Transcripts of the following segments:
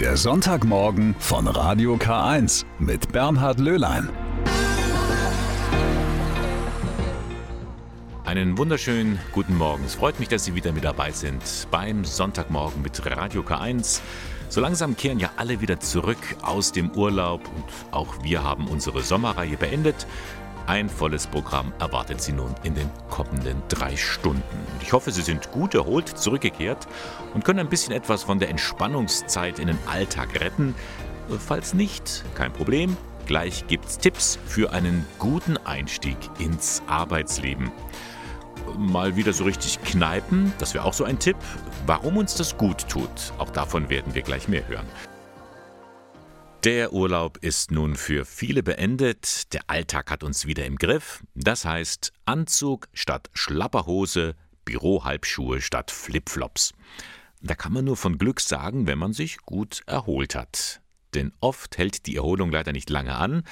Der Sonntagmorgen von Radio K1 mit Bernhard Löhlein. Einen wunderschönen guten Morgen. Es freut mich, dass Sie wieder mit dabei sind beim Sonntagmorgen mit Radio K1. So langsam kehren ja alle wieder zurück aus dem Urlaub und auch wir haben unsere Sommerreihe beendet. Ein volles Programm erwartet Sie nun in den kommenden drei Stunden. Ich hoffe, Sie sind gut erholt zurückgekehrt und können ein bisschen etwas von der Entspannungszeit in den Alltag retten. Falls nicht, kein Problem. Gleich gibt's Tipps für einen guten Einstieg ins Arbeitsleben. Mal wieder so richtig kneipen, das wäre auch so ein Tipp. Warum uns das gut tut, auch davon werden wir gleich mehr hören. Der Urlaub ist nun für viele beendet, der Alltag hat uns wieder im Griff. Das heißt Anzug statt Schlapperhose, Bürohalbschuhe statt Flipflops. Da kann man nur von Glück sagen, wenn man sich gut erholt hat. Denn oft hält die Erholung leider nicht lange an.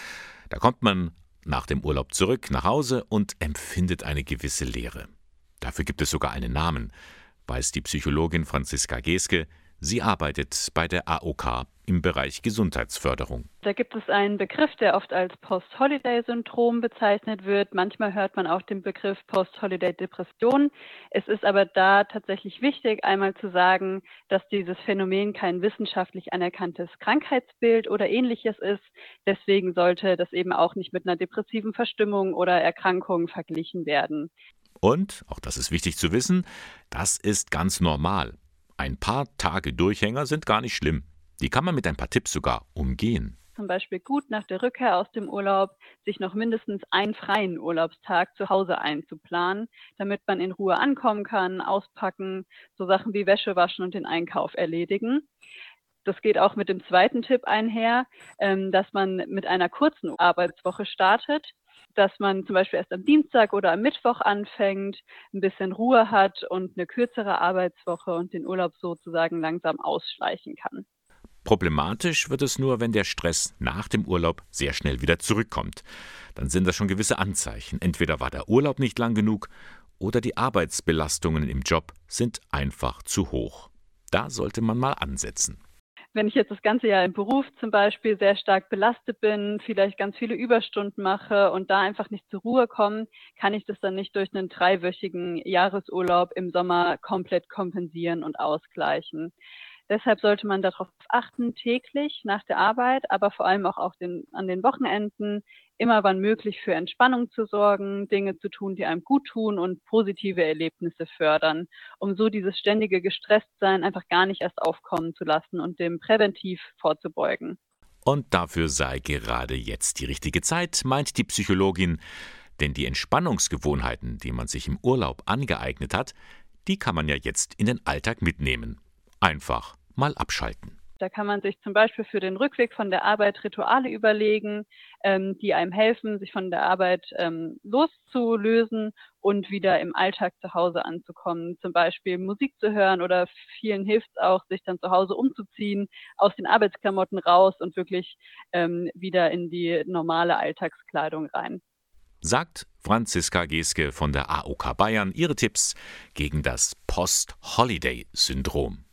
Da kommt man nach dem Urlaub zurück nach Hause und empfindet eine gewisse Leere. Dafür gibt es sogar einen Namen, weiß die Psychologin Franziska Geske, Sie arbeitet bei der AOK im Bereich Gesundheitsförderung. Da gibt es einen Begriff, der oft als Post-Holiday-Syndrom bezeichnet wird. Manchmal hört man auch den Begriff Post-Holiday-Depression. Es ist aber da tatsächlich wichtig, einmal zu sagen, dass dieses Phänomen kein wissenschaftlich anerkanntes Krankheitsbild oder ähnliches ist. Deswegen sollte das eben auch nicht mit einer depressiven Verstimmung oder Erkrankung verglichen werden. Und, auch das ist wichtig zu wissen, das ist ganz normal. Ein paar Tage Durchhänger sind gar nicht schlimm. Die kann man mit ein paar Tipps sogar umgehen. Zum Beispiel gut nach der Rückkehr aus dem Urlaub, sich noch mindestens einen freien Urlaubstag zu Hause einzuplanen, damit man in Ruhe ankommen kann, auspacken, so Sachen wie Wäsche waschen und den Einkauf erledigen. Das geht auch mit dem zweiten Tipp einher, ähm, dass man mit einer kurzen Arbeitswoche startet dass man zum Beispiel erst am Dienstag oder am Mittwoch anfängt, ein bisschen Ruhe hat und eine kürzere Arbeitswoche und den Urlaub sozusagen langsam ausschleichen kann. Problematisch wird es nur, wenn der Stress nach dem Urlaub sehr schnell wieder zurückkommt. Dann sind das schon gewisse Anzeichen. Entweder war der Urlaub nicht lang genug oder die Arbeitsbelastungen im Job sind einfach zu hoch. Da sollte man mal ansetzen wenn ich jetzt das ganze Jahr im Beruf zum Beispiel sehr stark belastet bin, vielleicht ganz viele Überstunden mache und da einfach nicht zur Ruhe komme, kann ich das dann nicht durch einen dreiwöchigen Jahresurlaub im Sommer komplett kompensieren und ausgleichen. Deshalb sollte man darauf achten, täglich nach der Arbeit, aber vor allem auch den, an den Wochenenden immer wann möglich für Entspannung zu sorgen, Dinge zu tun, die einem gut tun und positive Erlebnisse fördern, um so dieses ständige Gestresstsein einfach gar nicht erst aufkommen zu lassen und dem präventiv vorzubeugen. Und dafür sei gerade jetzt die richtige Zeit, meint die Psychologin, denn die Entspannungsgewohnheiten, die man sich im Urlaub angeeignet hat, die kann man ja jetzt in den Alltag mitnehmen einfach mal abschalten. Da kann man sich zum Beispiel für den Rückweg von der Arbeit Rituale überlegen, ähm, die einem helfen, sich von der Arbeit ähm, loszulösen und wieder im Alltag zu Hause anzukommen. Zum Beispiel Musik zu hören oder vielen hilft es auch, sich dann zu Hause umzuziehen, aus den Arbeitsklamotten raus und wirklich ähm, wieder in die normale Alltagskleidung rein sagt Franziska Geske von der AOK Bayern ihre Tipps gegen das Post-Holiday-Syndrom.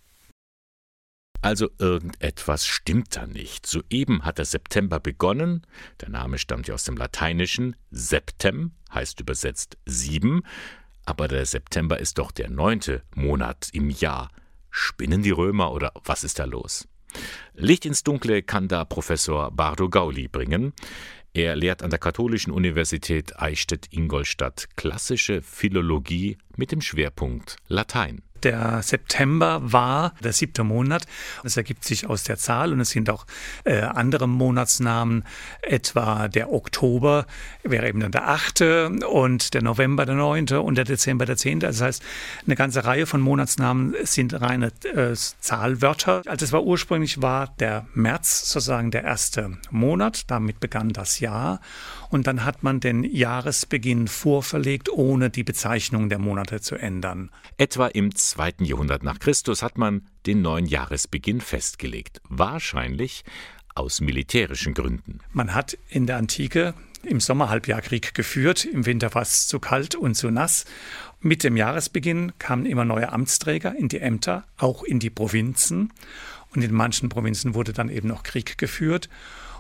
Also irgendetwas stimmt da nicht. Soeben hat der September begonnen. Der Name stammt ja aus dem Lateinischen. Septem heißt übersetzt sieben. Aber der September ist doch der neunte Monat im Jahr. Spinnen die Römer oder was ist da los? Licht ins Dunkle kann da Professor Bardo Gauli bringen. Er lehrt an der Katholischen Universität Eichstätt-Ingolstadt klassische Philologie mit dem Schwerpunkt Latein. Der September war der siebte Monat. Das ergibt sich aus der Zahl und es sind auch äh, andere Monatsnamen, etwa der Oktober wäre eben dann der achte und der November der neunte und der Dezember der zehnte. Das heißt, eine ganze Reihe von Monatsnamen sind reine äh, Zahlwörter. Also es war ursprünglich war der März sozusagen der erste Monat. Damit begann das Jahr und dann hat man den Jahresbeginn vorverlegt, ohne die Bezeichnung der Monate zu ändern. Etwa im zweiten Jahrhundert nach Christus hat man den neuen Jahresbeginn festgelegt, wahrscheinlich aus militärischen Gründen. Man hat in der Antike im Sommerhalbjahr Krieg geführt, im Winter war es zu kalt und zu nass. Mit dem Jahresbeginn kamen immer neue Amtsträger in die Ämter, auch in die Provinzen. Und in manchen Provinzen wurde dann eben noch Krieg geführt.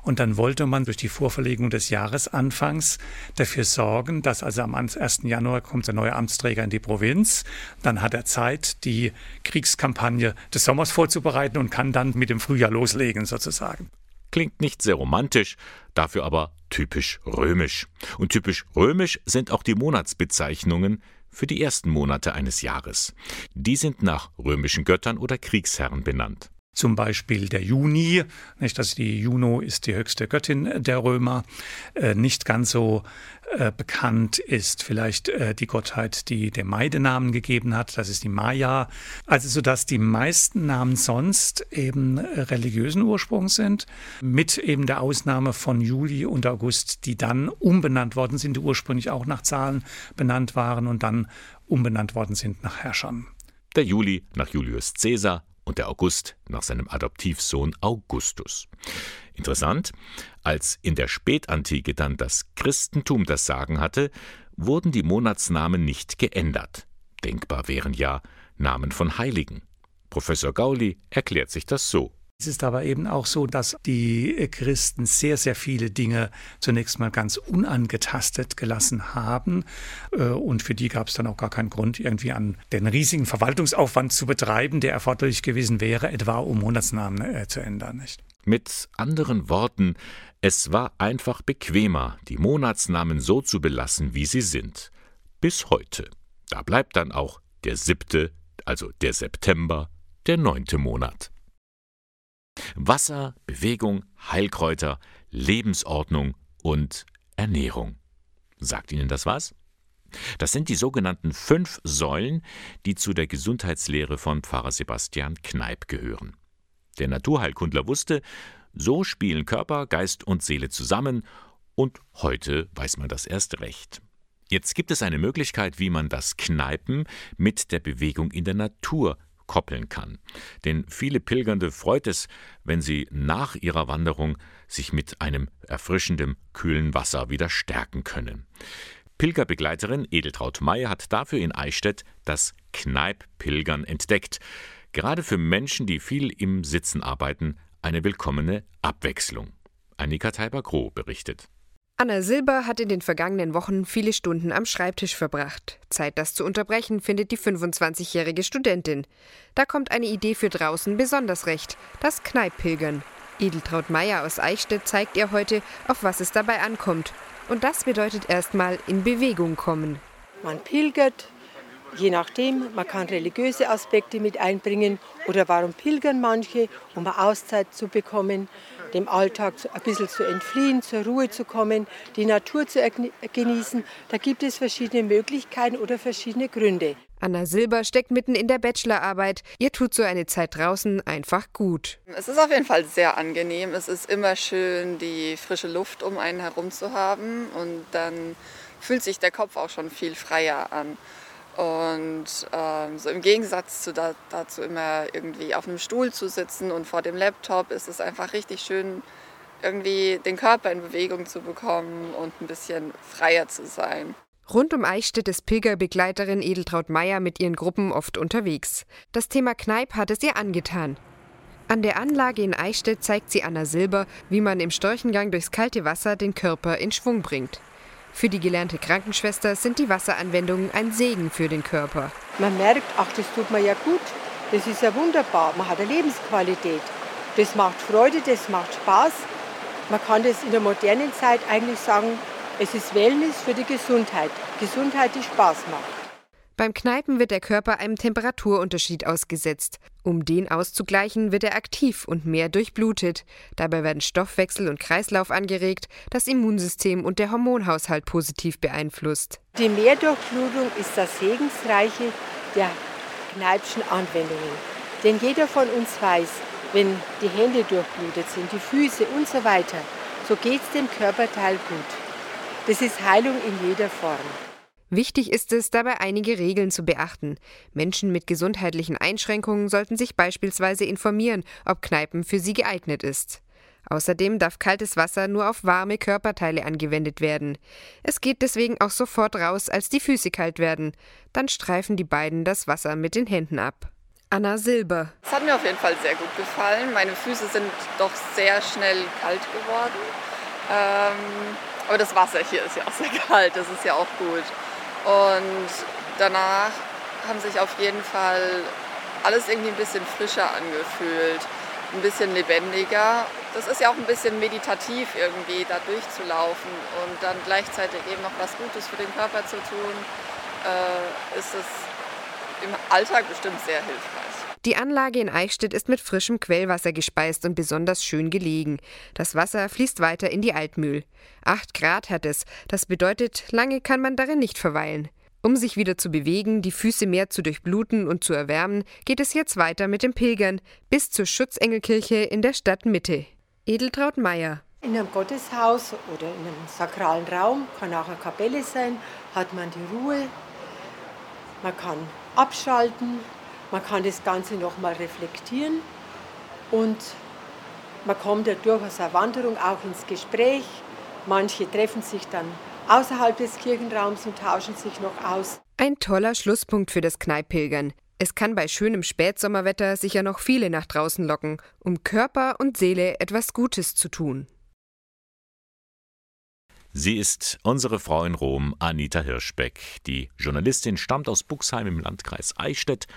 Und dann wollte man durch die Vorverlegung des Jahresanfangs dafür sorgen, dass also am 1. Januar kommt der neue Amtsträger in die Provinz. Dann hat er Zeit, die Kriegskampagne des Sommers vorzubereiten und kann dann mit dem Frühjahr loslegen sozusagen. Klingt nicht sehr romantisch, dafür aber typisch römisch. Und typisch römisch sind auch die Monatsbezeichnungen für die ersten Monate eines Jahres. Die sind nach römischen Göttern oder Kriegsherren benannt. Zum Beispiel der Juni, nicht, dass die Juno ist die höchste Göttin der Römer. Äh, nicht ganz so äh, bekannt ist vielleicht äh, die Gottheit, die dem Mai den Namen gegeben hat. Das ist die Maya. Also so dass die meisten Namen sonst eben religiösen Ursprungs sind, mit eben der Ausnahme von Juli und August, die dann umbenannt worden sind, die ursprünglich auch nach Zahlen benannt waren und dann umbenannt worden sind nach Herrschern. Der Juli nach Julius Caesar, und der August nach seinem Adoptivsohn Augustus. Interessant, als in der Spätantike dann das Christentum das Sagen hatte, wurden die Monatsnamen nicht geändert. Denkbar wären ja Namen von Heiligen. Professor Gauli erklärt sich das so. Es ist aber eben auch so, dass die Christen sehr, sehr viele Dinge zunächst mal ganz unangetastet gelassen haben. Äh, und für die gab es dann auch gar keinen Grund, irgendwie an den riesigen Verwaltungsaufwand zu betreiben, der erforderlich gewesen wäre, etwa um Monatsnamen äh, zu ändern. Nicht? Mit anderen Worten, es war einfach bequemer, die Monatsnamen so zu belassen, wie sie sind. Bis heute. Da bleibt dann auch der siebte, also der September, der neunte Monat. Wasser, Bewegung, Heilkräuter, Lebensordnung und Ernährung. Sagt Ihnen das was? Das sind die sogenannten fünf Säulen, die zu der Gesundheitslehre von Pfarrer Sebastian Kneip gehören. Der Naturheilkundler wusste, so spielen Körper, Geist und Seele zusammen, und heute weiß man das erst recht. Jetzt gibt es eine Möglichkeit, wie man das Kneipen mit der Bewegung in der Natur koppeln kann. Denn viele Pilgernde freut es, wenn sie nach ihrer Wanderung sich mit einem erfrischenden, kühlen Wasser wieder stärken können. Pilgerbegleiterin Edeltraut Meyer hat dafür in Eichstätt das Kneipp-Pilgern entdeckt. Gerade für Menschen, die viel im Sitzen arbeiten, eine willkommene Abwechslung. Annika Teiber-Groh berichtet. Anna Silber hat in den vergangenen Wochen viele Stunden am Schreibtisch verbracht. Zeit, das zu unterbrechen, findet die 25-jährige Studentin. Da kommt eine Idee für draußen besonders recht: das Kneippilgern. Edeltraut Meier aus Eichstätt zeigt ihr heute, auf was es dabei ankommt. Und das bedeutet erstmal in Bewegung kommen. Man pilgert, je nachdem, man kann religiöse Aspekte mit einbringen oder warum pilgern manche, um eine Auszeit zu bekommen dem Alltag ein bisschen zu entfliehen, zur Ruhe zu kommen, die Natur zu genießen. Da gibt es verschiedene Möglichkeiten oder verschiedene Gründe. Anna Silber steckt mitten in der Bachelorarbeit. Ihr tut so eine Zeit draußen einfach gut. Es ist auf jeden Fall sehr angenehm. Es ist immer schön, die frische Luft um einen herum zu haben und dann fühlt sich der Kopf auch schon viel freier an. Und ähm, so im Gegensatz zu da, dazu immer irgendwie auf einem Stuhl zu sitzen und vor dem Laptop ist es einfach richtig schön, irgendwie den Körper in Bewegung zu bekommen und ein bisschen freier zu sein. Rund um Eichstätt ist Pilgerbegleiterin Edeltraut Meier mit ihren Gruppen oft unterwegs. Das Thema Kneip hat es ihr angetan. An der Anlage in Eichstätt zeigt sie Anna Silber, wie man im Storchengang durchs kalte Wasser den Körper in Schwung bringt. Für die gelernte Krankenschwester sind die Wasseranwendungen ein Segen für den Körper. Man merkt, ach, das tut mir ja gut. Das ist ja wunderbar. Man hat eine Lebensqualität. Das macht Freude, das macht Spaß. Man kann das in der modernen Zeit eigentlich sagen, es ist Wellness für die Gesundheit. Gesundheit, die Spaß macht. Beim Kneipen wird der Körper einem Temperaturunterschied ausgesetzt. Um den auszugleichen, wird er aktiv und mehr durchblutet. Dabei werden Stoffwechsel und Kreislauf angeregt, das Immunsystem und der Hormonhaushalt positiv beeinflusst. Die Mehrdurchblutung ist das Segensreiche der Kneipschen Anwendungen. Denn jeder von uns weiß, wenn die Hände durchblutet sind, die Füße und so weiter, so geht es dem Körperteil gut. Das ist Heilung in jeder Form. Wichtig ist es, dabei einige Regeln zu beachten. Menschen mit gesundheitlichen Einschränkungen sollten sich beispielsweise informieren, ob Kneipen für sie geeignet ist. Außerdem darf kaltes Wasser nur auf warme Körperteile angewendet werden. Es geht deswegen auch sofort raus, als die Füße kalt werden. Dann streifen die beiden das Wasser mit den Händen ab. Anna Silber. Es hat mir auf jeden Fall sehr gut gefallen. Meine Füße sind doch sehr schnell kalt geworden. Ähm, aber das Wasser hier ist ja auch sehr kalt, das ist ja auch gut. Und danach haben sich auf jeden Fall alles irgendwie ein bisschen frischer angefühlt, ein bisschen lebendiger. Das ist ja auch ein bisschen meditativ irgendwie, da durchzulaufen und dann gleichzeitig eben noch was Gutes für den Körper zu tun, äh, ist es im Alltag bestimmt sehr hilfreich. Die Anlage in Eichstätt ist mit frischem Quellwasser gespeist und besonders schön gelegen. Das Wasser fließt weiter in die Altmühl. Acht Grad hat es. Das bedeutet, lange kann man darin nicht verweilen. Um sich wieder zu bewegen, die Füße mehr zu durchbluten und zu erwärmen, geht es jetzt weiter mit dem Pilgern bis zur Schutzengelkirche in der Stadtmitte. Edeltraut Meier. In einem Gotteshaus oder in einem sakralen Raum, kann auch eine Kapelle sein, hat man die Ruhe, man kann abschalten, man kann das Ganze nochmal reflektieren und man kommt ja durch aus einer Wanderung auch ins Gespräch. Manche treffen sich dann außerhalb des Kirchenraums und tauschen sich noch aus. Ein toller Schlusspunkt für das Kneippilgern. Es kann bei schönem Spätsommerwetter sicher noch viele nach draußen locken, um Körper und Seele etwas Gutes zu tun. Sie ist unsere Frau in Rom, Anita Hirschbeck. Die Journalistin stammt aus Buxheim im Landkreis Eichstätt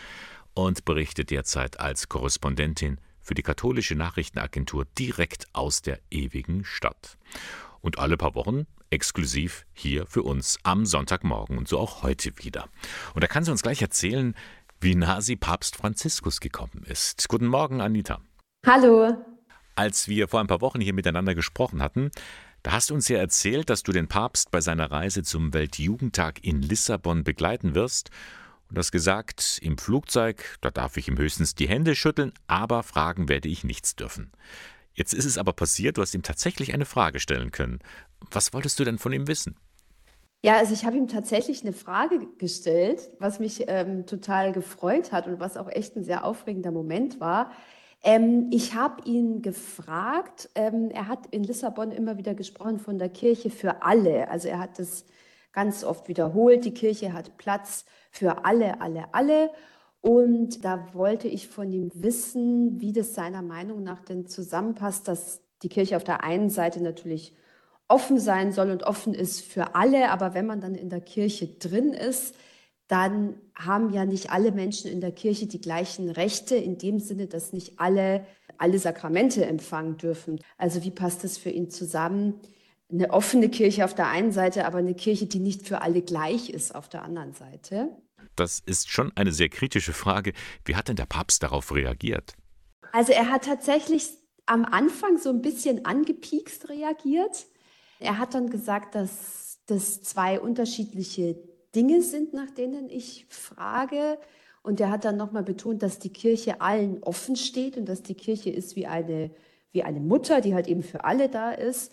und berichtet derzeit als Korrespondentin für die katholische Nachrichtenagentur direkt aus der ewigen Stadt. Und alle paar Wochen exklusiv hier für uns am Sonntagmorgen und so auch heute wieder. Und da kann sie uns gleich erzählen, wie nah sie Papst Franziskus gekommen ist. Guten Morgen, Anita. Hallo. Als wir vor ein paar Wochen hier miteinander gesprochen hatten, da hast du uns ja erzählt, dass du den Papst bei seiner Reise zum Weltjugendtag in Lissabon begleiten wirst und hast gesagt, im Flugzeug, da darf ich ihm höchstens die Hände schütteln, aber fragen werde ich nichts dürfen. Jetzt ist es aber passiert, du hast ihm tatsächlich eine Frage stellen können. Was wolltest du denn von ihm wissen? Ja, also ich habe ihm tatsächlich eine Frage gestellt, was mich ähm, total gefreut hat und was auch echt ein sehr aufregender Moment war. Ähm, ich habe ihn gefragt, ähm, er hat in Lissabon immer wieder gesprochen von der Kirche für alle. Also er hat das ganz oft wiederholt, die Kirche hat Platz für alle, alle, alle. Und da wollte ich von ihm wissen, wie das seiner Meinung nach denn zusammenpasst, dass die Kirche auf der einen Seite natürlich offen sein soll und offen ist für alle, aber wenn man dann in der Kirche drin ist, dann haben ja nicht alle Menschen in der Kirche die gleichen Rechte, in dem Sinne, dass nicht alle alle Sakramente empfangen dürfen. Also wie passt das für ihn zusammen? Eine offene Kirche auf der einen Seite, aber eine Kirche, die nicht für alle gleich ist auf der anderen Seite. Das ist schon eine sehr kritische Frage. Wie hat denn der Papst darauf reagiert? Also er hat tatsächlich am Anfang so ein bisschen angepiekst reagiert. Er hat dann gesagt, dass das zwei unterschiedliche Dinge sind, nach denen ich frage. Und er hat dann nochmal betont, dass die Kirche allen offen steht und dass die Kirche ist wie eine, wie eine Mutter, die halt eben für alle da ist.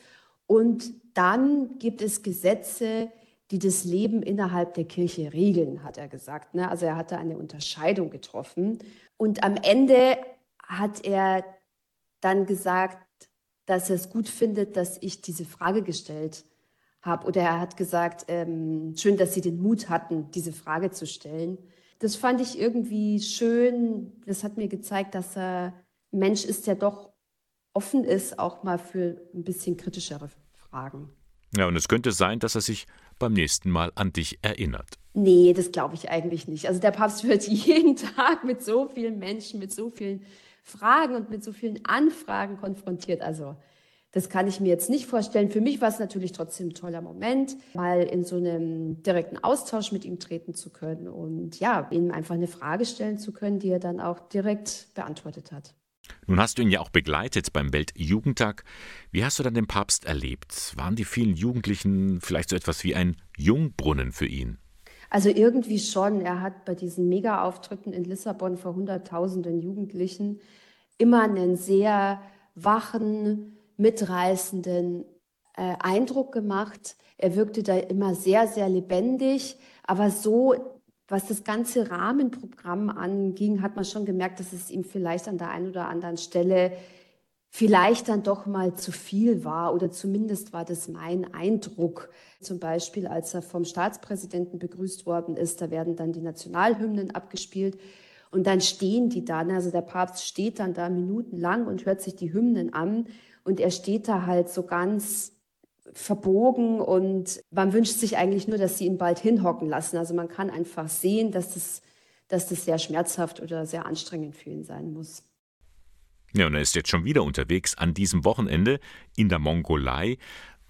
Und dann gibt es Gesetze, die das Leben innerhalb der Kirche regeln, hat er gesagt. Ne? Also er hatte eine Unterscheidung getroffen. Und am Ende hat er dann gesagt, dass er es gut findet, dass ich diese Frage gestellt habe. Oder er hat gesagt, ähm, schön, dass Sie den Mut hatten, diese Frage zu stellen. Das fand ich irgendwie schön. Das hat mir gezeigt, dass er Mensch ist, der doch offen ist, auch mal für ein bisschen kritischere Fragen. Ja, und es könnte sein, dass er sich beim nächsten Mal an dich erinnert. Nee, das glaube ich eigentlich nicht. Also der Papst wird jeden Tag mit so vielen Menschen, mit so vielen Fragen und mit so vielen Anfragen konfrontiert. Also das kann ich mir jetzt nicht vorstellen. Für mich war es natürlich trotzdem ein toller Moment, mal in so einem direkten Austausch mit ihm treten zu können und ja, ihm einfach eine Frage stellen zu können, die er dann auch direkt beantwortet hat. Nun hast du ihn ja auch begleitet beim Weltjugendtag. Wie hast du dann den Papst erlebt? Waren die vielen Jugendlichen vielleicht so etwas wie ein Jungbrunnen für ihn? Also irgendwie schon. Er hat bei diesen Mega-Auftritten in Lissabon vor Hunderttausenden Jugendlichen immer einen sehr wachen, mitreißenden äh, Eindruck gemacht. Er wirkte da immer sehr, sehr lebendig, aber so was das ganze Rahmenprogramm anging, hat man schon gemerkt, dass es ihm vielleicht an der einen oder anderen Stelle vielleicht dann doch mal zu viel war oder zumindest war das mein Eindruck. Zum Beispiel, als er vom Staatspräsidenten begrüßt worden ist, da werden dann die Nationalhymnen abgespielt Und dann stehen die da, ne? also der Papst steht dann da minutenlang und hört sich die Hymnen an und er steht da halt so ganz verbogen und man wünscht sich eigentlich nur, dass sie ihn bald hinhocken lassen. Also man kann einfach sehen, dass das, dass das sehr schmerzhaft oder sehr anstrengend für ihn sein muss. Ja, und er ist jetzt schon wieder unterwegs an diesem Wochenende in der Mongolei.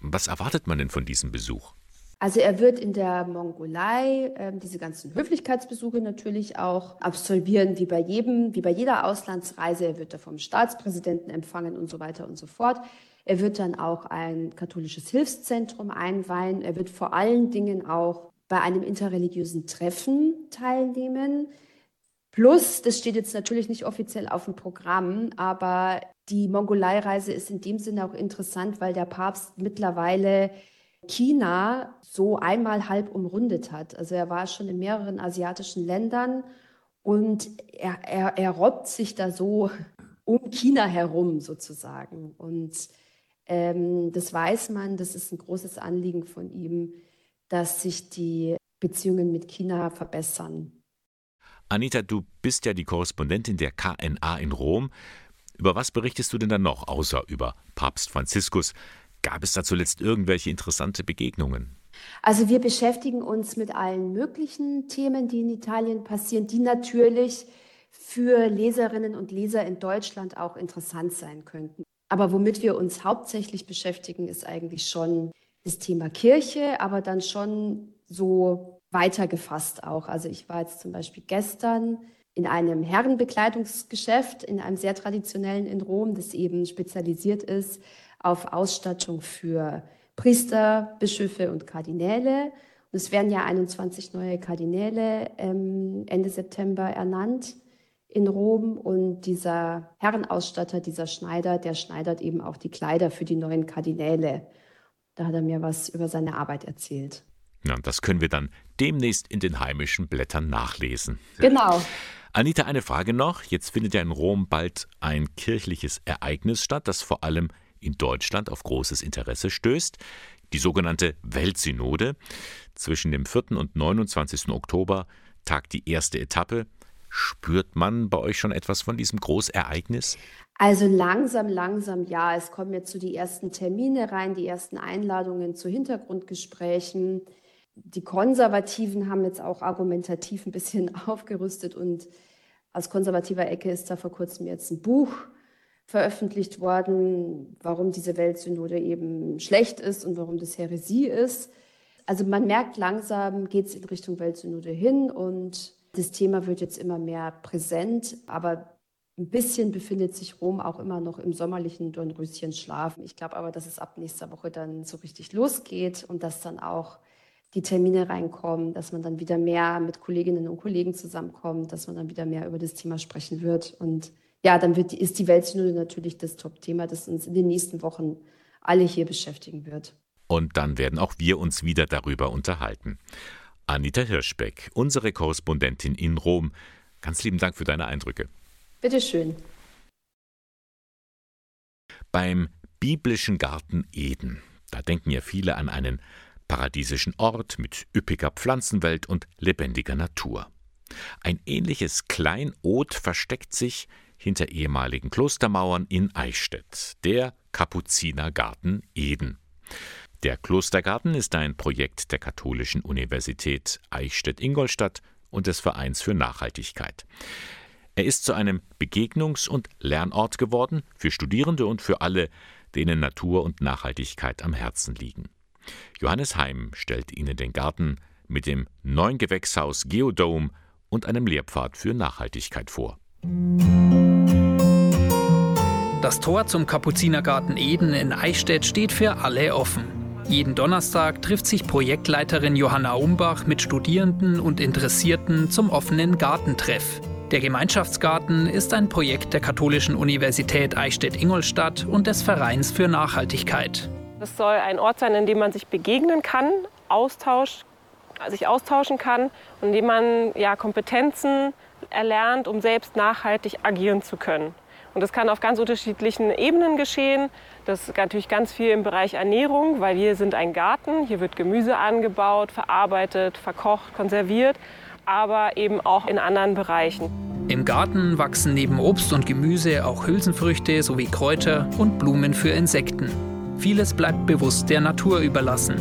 Was erwartet man denn von diesem Besuch? Also er wird in der Mongolei äh, diese ganzen Höflichkeitsbesuche natürlich auch absolvieren, wie bei jedem, wie bei jeder Auslandsreise. Er wird da vom Staatspräsidenten empfangen und so weiter und so fort. Er wird dann auch ein katholisches Hilfszentrum einweihen. Er wird vor allen Dingen auch bei einem interreligiösen Treffen teilnehmen. Plus, das steht jetzt natürlich nicht offiziell auf dem Programm, aber die Mongolei-Reise ist in dem Sinne auch interessant, weil der Papst mittlerweile China so einmal halb umrundet hat. Also er war schon in mehreren asiatischen Ländern und er, er, er robbt sich da so um China herum sozusagen. Und ähm, das weiß man, das ist ein großes Anliegen von ihm, dass sich die Beziehungen mit China verbessern. Anita, du bist ja die Korrespondentin der KNA in Rom. Über was berichtest du denn dann noch, außer über Papst Franziskus? Gab es da zuletzt irgendwelche interessante Begegnungen? Also wir beschäftigen uns mit allen möglichen Themen, die in Italien passieren, die natürlich für Leserinnen und Leser in Deutschland auch interessant sein könnten. Aber womit wir uns hauptsächlich beschäftigen, ist eigentlich schon das Thema Kirche, aber dann schon so weitergefasst auch. Also ich war jetzt zum Beispiel gestern in einem Herrenbekleidungsgeschäft, in einem sehr traditionellen in Rom, das eben spezialisiert ist auf Ausstattung für Priester, Bischöfe und Kardinäle. Und es werden ja 21 neue Kardinäle ähm, Ende September ernannt in Rom. Und dieser Herrenausstatter, dieser Schneider, der schneidert eben auch die Kleider für die neuen Kardinäle. Da hat er mir was über seine Arbeit erzählt. Ja, das können wir dann demnächst in den heimischen Blättern nachlesen. Genau. Anita, eine Frage noch. Jetzt findet ja in Rom bald ein kirchliches Ereignis statt, das vor allem in Deutschland auf großes Interesse stößt, die sogenannte Weltsynode. Zwischen dem 4. und 29. Oktober tagt die erste Etappe. Spürt man bei euch schon etwas von diesem Großereignis? Also langsam, langsam ja. Es kommen jetzt so die ersten Termine rein, die ersten Einladungen zu Hintergrundgesprächen. Die Konservativen haben jetzt auch argumentativ ein bisschen aufgerüstet und aus konservativer Ecke ist da vor kurzem jetzt ein Buch veröffentlicht worden, warum diese Weltsynode eben schlecht ist und warum das Häresie ist. Also man merkt langsam, geht es in Richtung Weltsynode hin und das Thema wird jetzt immer mehr präsent, aber ein bisschen befindet sich Rom auch immer noch im sommerlichen Dornröschenschlaf. Ich glaube aber, dass es ab nächster Woche dann so richtig losgeht und dass dann auch die Termine reinkommen, dass man dann wieder mehr mit Kolleginnen und Kollegen zusammenkommt, dass man dann wieder mehr über das Thema sprechen wird und ja, dann wird, ist die Weltsynode natürlich das Top-Thema, das uns in den nächsten Wochen alle hier beschäftigen wird. Und dann werden auch wir uns wieder darüber unterhalten. Anita Hirschbeck, unsere Korrespondentin in Rom, ganz lieben Dank für deine Eindrücke. Bitteschön. Beim biblischen Garten Eden, da denken ja viele an einen paradiesischen Ort mit üppiger Pflanzenwelt und lebendiger Natur. Ein ähnliches Kleinod versteckt sich hinter ehemaligen Klostermauern in Eichstätt, der Kapuzinergarten Eden. Der Klostergarten ist ein Projekt der Katholischen Universität Eichstätt-Ingolstadt und des Vereins für Nachhaltigkeit. Er ist zu einem Begegnungs- und Lernort geworden für Studierende und für alle, denen Natur und Nachhaltigkeit am Herzen liegen. Johannes Heim stellt Ihnen den Garten mit dem neuen Gewächshaus Geodome und einem Lehrpfad für Nachhaltigkeit vor. Das Tor zum Kapuzinergarten Eden in Eichstätt steht für alle offen. Jeden Donnerstag trifft sich Projektleiterin Johanna Umbach mit Studierenden und Interessierten zum offenen Gartentreff. Der Gemeinschaftsgarten ist ein Projekt der Katholischen Universität Eichstätt-Ingolstadt und des Vereins für Nachhaltigkeit. Es soll ein Ort sein, in dem man sich begegnen kann, Austausch, sich austauschen kann und in dem man ja, Kompetenzen erlernt, um selbst nachhaltig agieren zu können. Und das kann auf ganz unterschiedlichen Ebenen geschehen. Das ist natürlich ganz viel im Bereich Ernährung, weil wir sind ein Garten. Hier wird Gemüse angebaut, verarbeitet, verkocht, konserviert, aber eben auch in anderen Bereichen. Im Garten wachsen neben Obst und Gemüse auch Hülsenfrüchte sowie Kräuter und Blumen für Insekten. Vieles bleibt bewusst der Natur überlassen.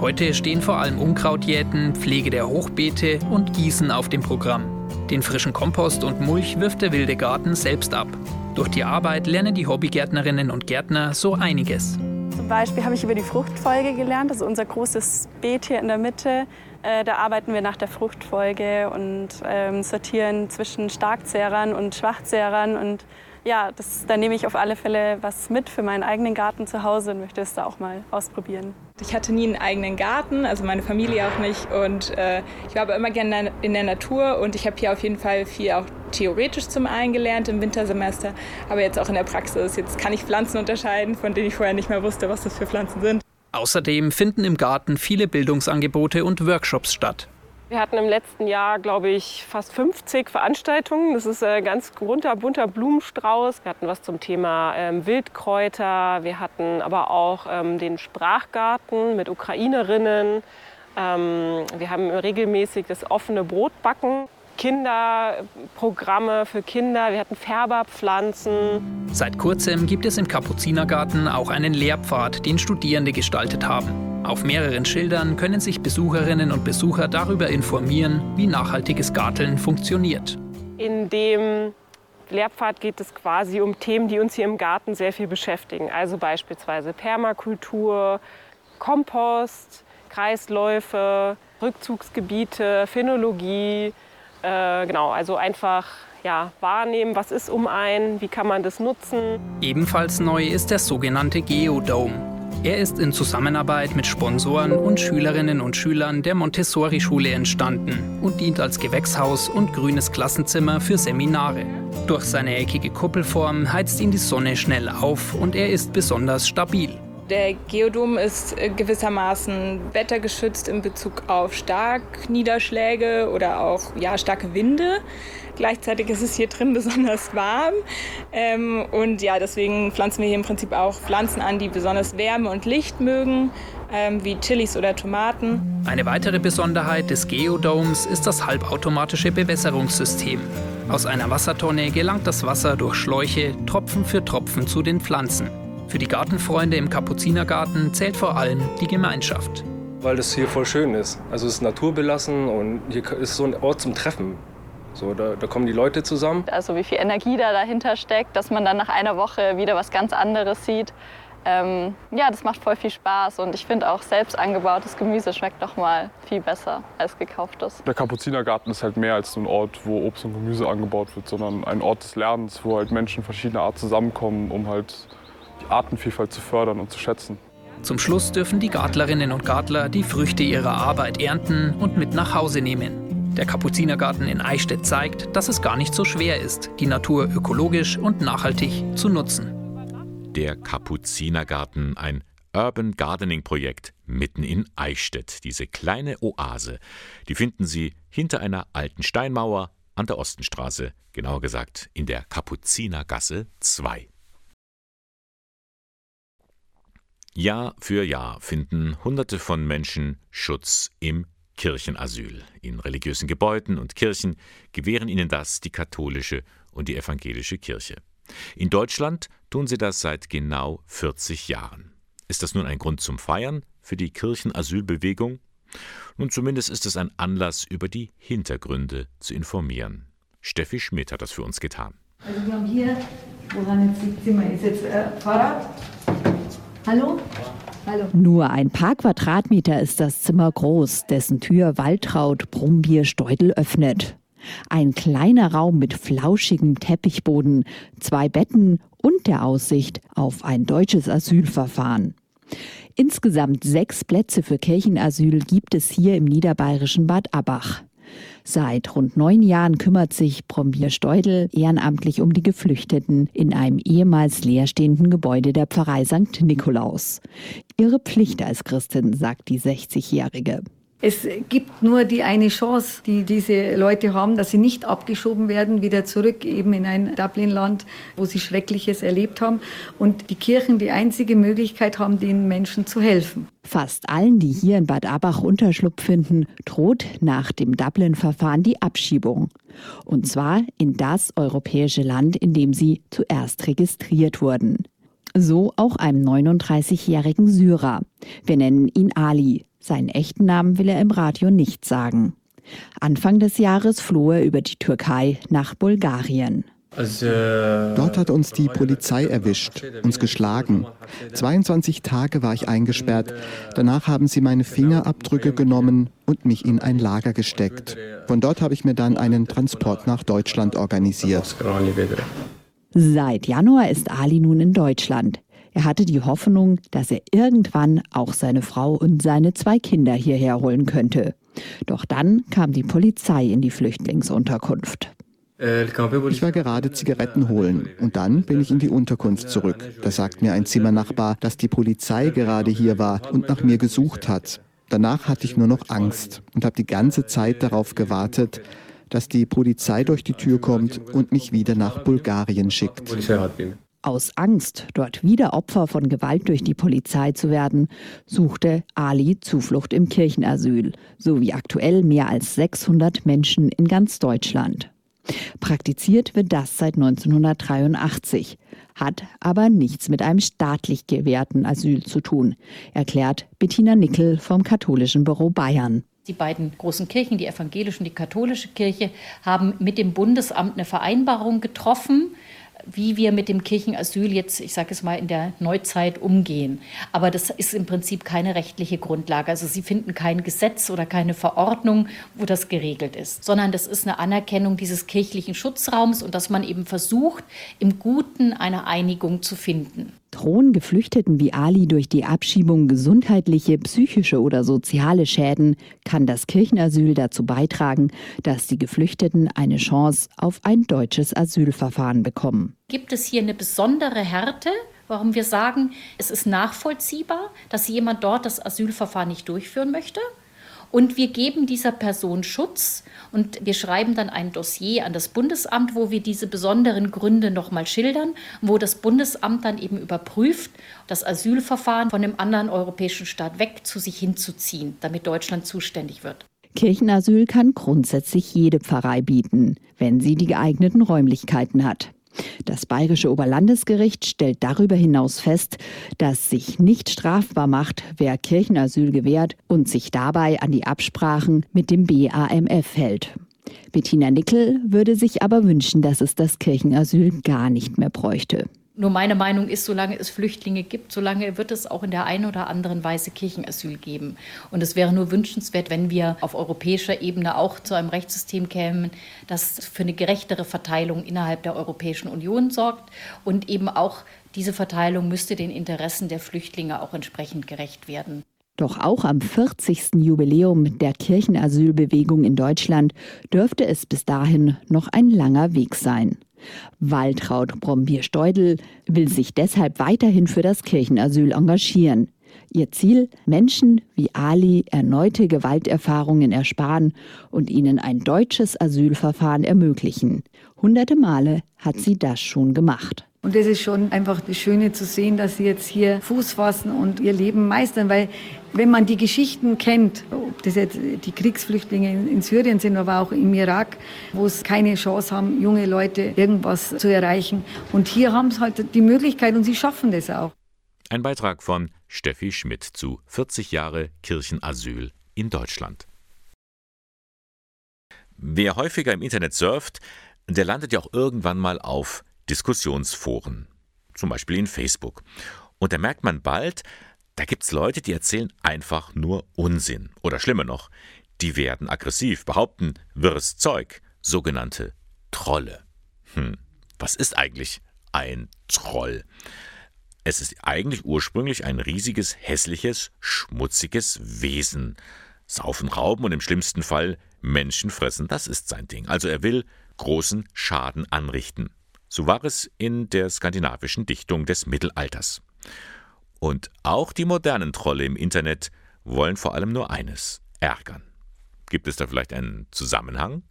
Heute stehen vor allem Unkrautjäten, Pflege der Hochbeete und Gießen auf dem Programm. Den frischen Kompost und Mulch wirft der wilde Garten selbst ab. Durch die Arbeit lernen die Hobbygärtnerinnen und Gärtner so einiges. Zum Beispiel habe ich über die Fruchtfolge gelernt, also unser großes Beet hier in der Mitte. Äh, da arbeiten wir nach der Fruchtfolge und ähm, sortieren zwischen Starkzehrern und Schwachzehrern. Und ja, das, da nehme ich auf alle Fälle was mit für meinen eigenen Garten zu Hause und möchte es da auch mal ausprobieren. Ich hatte nie einen eigenen Garten, also meine Familie auch nicht. Und äh, ich war aber immer gerne in der Natur und ich habe hier auf jeden Fall viel auch theoretisch zum einen gelernt im Wintersemester, aber jetzt auch in der Praxis. Jetzt kann ich Pflanzen unterscheiden, von denen ich vorher nicht mehr wusste, was das für Pflanzen sind. Außerdem finden im Garten viele Bildungsangebote und Workshops statt. Wir hatten im letzten Jahr, glaube ich, fast 50 Veranstaltungen. Das ist ein ganz bunter, bunter Blumenstrauß. Wir hatten was zum Thema ähm, Wildkräuter. Wir hatten aber auch ähm, den Sprachgarten mit Ukrainerinnen. Ähm, wir haben regelmäßig das offene Brotbacken. Kinderprogramme für Kinder, wir hatten Färberpflanzen. Seit kurzem gibt es im Kapuzinergarten auch einen Lehrpfad, den Studierende gestaltet haben. Auf mehreren Schildern können sich Besucherinnen und Besucher darüber informieren, wie nachhaltiges Garteln funktioniert. In dem Lehrpfad geht es quasi um Themen, die uns hier im Garten sehr viel beschäftigen. Also beispielsweise Permakultur, Kompost, Kreisläufe, Rückzugsgebiete, Phänologie, äh, genau, also einfach ja, wahrnehmen, was ist um einen, wie kann man das nutzen. Ebenfalls neu ist der sogenannte Geodome. Er ist in Zusammenarbeit mit Sponsoren und Schülerinnen und Schülern der Montessori-Schule entstanden und dient als Gewächshaus und grünes Klassenzimmer für Seminare. Durch seine eckige Kuppelform heizt ihn die Sonne schnell auf und er ist besonders stabil. Der Geodom ist äh, gewissermaßen wettergeschützt in Bezug auf Starkniederschläge oder auch ja, starke Winde. Gleichzeitig ist es hier drin besonders warm. Ähm, und ja, deswegen pflanzen wir hier im Prinzip auch Pflanzen an, die besonders Wärme und Licht mögen, ähm, wie Chilis oder Tomaten. Eine weitere Besonderheit des Geodomes ist das halbautomatische Bewässerungssystem. Aus einer Wassertonne gelangt das Wasser durch Schläuche Tropfen für Tropfen zu den Pflanzen. Für die Gartenfreunde im Kapuzinergarten zählt vor allem die Gemeinschaft. Weil das hier voll schön ist. Also es ist naturbelassen und hier ist so ein Ort zum Treffen. So, da, da, kommen die Leute zusammen. Also wie viel Energie da dahinter steckt, dass man dann nach einer Woche wieder was ganz anderes sieht. Ähm, ja, das macht voll viel Spaß und ich finde auch selbst angebautes Gemüse schmeckt noch mal viel besser als gekauftes. Der Kapuzinergarten ist halt mehr als ein Ort, wo Obst und Gemüse angebaut wird, sondern ein Ort des Lernens, wo halt Menschen verschiedener Art zusammenkommen, um halt Artenvielfalt zu fördern und zu schätzen. Zum Schluss dürfen die Gartlerinnen und Gartler die Früchte ihrer Arbeit ernten und mit nach Hause nehmen. Der Kapuzinergarten in Eichstätt zeigt, dass es gar nicht so schwer ist, die Natur ökologisch und nachhaltig zu nutzen. Der Kapuzinergarten, ein Urban Gardening Projekt mitten in Eichstätt. Diese kleine Oase, die finden Sie hinter einer alten Steinmauer an der Ostenstraße, genauer gesagt in der Kapuzinergasse 2. Jahr für Jahr finden Hunderte von Menschen Schutz im Kirchenasyl. In religiösen Gebäuden und Kirchen gewähren ihnen das die katholische und die evangelische Kirche. In Deutschland tun sie das seit genau 40 Jahren. Ist das nun ein Grund zum Feiern für die Kirchenasylbewegung? Nun zumindest ist es ein Anlass, über die Hintergründe zu informieren. Steffi Schmidt hat das für uns getan. Also wir haben hier, woran jetzt die Zimmer ist jetzt äh, Fahrrad, Hallo? Hallo. Nur ein paar Quadratmeter ist das Zimmer groß, dessen Tür Waltraud Brumbier Steudel öffnet. Ein kleiner Raum mit flauschigem Teppichboden, zwei Betten und der Aussicht auf ein deutsches Asylverfahren. Insgesamt sechs Plätze für Kirchenasyl gibt es hier im niederbayerischen Bad Abach. Seit rund neun Jahren kümmert sich Brombier Steudel ehrenamtlich um die Geflüchteten in einem ehemals leerstehenden Gebäude der Pfarrei St. Nikolaus. Ihre Pflicht als Christin, sagt die 60-Jährige. Es gibt nur die eine Chance, die diese Leute haben, dass sie nicht abgeschoben werden, wieder zurück eben in ein Dublin-Land, wo sie Schreckliches erlebt haben. Und die Kirchen die einzige Möglichkeit haben, den Menschen zu helfen. Fast allen, die hier in Bad Abach Unterschlupf finden, droht nach dem Dublin-Verfahren die Abschiebung. Und zwar in das europäische Land, in dem sie zuerst registriert wurden. So auch einem 39-jährigen Syrer. Wir nennen ihn Ali. Seinen echten Namen will er im Radio nicht sagen. Anfang des Jahres floh er über die Türkei nach Bulgarien. Dort hat uns die Polizei erwischt, uns geschlagen. 22 Tage war ich eingesperrt. Danach haben sie meine Fingerabdrücke genommen und mich in ein Lager gesteckt. Von dort habe ich mir dann einen Transport nach Deutschland organisiert. Seit Januar ist Ali nun in Deutschland. Er hatte die Hoffnung, dass er irgendwann auch seine Frau und seine zwei Kinder hierher holen könnte. Doch dann kam die Polizei in die Flüchtlingsunterkunft. Ich war gerade Zigaretten holen und dann bin ich in die Unterkunft zurück. Da sagt mir ein Zimmernachbar, dass die Polizei gerade hier war und nach mir gesucht hat. Danach hatte ich nur noch Angst und habe die ganze Zeit darauf gewartet, dass die Polizei durch die Tür kommt und mich wieder nach Bulgarien schickt. Aus Angst, dort wieder Opfer von Gewalt durch die Polizei zu werden, suchte Ali Zuflucht im Kirchenasyl, so wie aktuell mehr als 600 Menschen in ganz Deutschland. Praktiziert wird das seit 1983, hat aber nichts mit einem staatlich gewährten Asyl zu tun, erklärt Bettina Nickel vom Katholischen Büro Bayern. Die beiden großen Kirchen, die evangelische und die katholische Kirche, haben mit dem Bundesamt eine Vereinbarung getroffen, wie wir mit dem Kirchenasyl jetzt, ich sage es mal, in der Neuzeit umgehen. Aber das ist im Prinzip keine rechtliche Grundlage. Also Sie finden kein Gesetz oder keine Verordnung, wo das geregelt ist, sondern das ist eine Anerkennung dieses kirchlichen Schutzraums und dass man eben versucht, im Guten eine Einigung zu finden. Drohen Geflüchteten wie Ali durch die Abschiebung gesundheitliche, psychische oder soziale Schäden, kann das Kirchenasyl dazu beitragen, dass die Geflüchteten eine Chance auf ein deutsches Asylverfahren bekommen. Gibt es hier eine besondere Härte? Warum wir sagen, es ist nachvollziehbar, dass jemand dort das Asylverfahren nicht durchführen möchte? Und wir geben dieser Person Schutz und wir schreiben dann ein Dossier an das Bundesamt, wo wir diese besonderen Gründe nochmal schildern, wo das Bundesamt dann eben überprüft, das Asylverfahren von einem anderen europäischen Staat weg zu sich hinzuziehen, damit Deutschland zuständig wird. Kirchenasyl kann grundsätzlich jede Pfarrei bieten, wenn sie die geeigneten Räumlichkeiten hat. Das Bayerische Oberlandesgericht stellt darüber hinaus fest, dass sich nicht strafbar macht, wer Kirchenasyl gewährt und sich dabei an die Absprachen mit dem BAMF hält. Bettina Nickel würde sich aber wünschen, dass es das Kirchenasyl gar nicht mehr bräuchte. Nur meine Meinung ist, solange es Flüchtlinge gibt, solange wird es auch in der einen oder anderen Weise Kirchenasyl geben. Und es wäre nur wünschenswert, wenn wir auf europäischer Ebene auch zu einem Rechtssystem kämen, das für eine gerechtere Verteilung innerhalb der Europäischen Union sorgt. Und eben auch diese Verteilung müsste den Interessen der Flüchtlinge auch entsprechend gerecht werden. Doch auch am 40. Jubiläum der Kirchenasylbewegung in Deutschland dürfte es bis dahin noch ein langer Weg sein. Waltraud Brombier-Steudel will sich deshalb weiterhin für das Kirchenasyl engagieren. Ihr Ziel, Menschen wie Ali erneute Gewalterfahrungen ersparen und ihnen ein deutsches Asylverfahren ermöglichen. Hunderte Male hat sie das schon gemacht. Und das ist schon einfach das Schöne zu sehen, dass sie jetzt hier Fuß fassen und ihr Leben meistern, weil wenn man die Geschichten kennt, ob das jetzt die Kriegsflüchtlinge in Syrien sind, aber auch im Irak, wo es keine Chance haben, junge Leute irgendwas zu erreichen. Und hier haben sie halt die Möglichkeit und sie schaffen das auch. Ein Beitrag von Steffi Schmidt zu 40 Jahre Kirchenasyl in Deutschland. Wer häufiger im Internet surft, der landet ja auch irgendwann mal auf Diskussionsforen, zum Beispiel in Facebook. Und da merkt man bald, da gibt es Leute, die erzählen einfach nur Unsinn. Oder schlimmer noch, die werden aggressiv, behaupten wirres Zeug, sogenannte Trolle. Hm, was ist eigentlich ein Troll? Es ist eigentlich ursprünglich ein riesiges, hässliches, schmutziges Wesen. Saufen, rauben und im schlimmsten Fall Menschen fressen, das ist sein Ding. Also er will großen Schaden anrichten. So war es in der skandinavischen Dichtung des Mittelalters. Und auch die modernen Trolle im Internet wollen vor allem nur eines: ärgern. Gibt es da vielleicht einen Zusammenhang?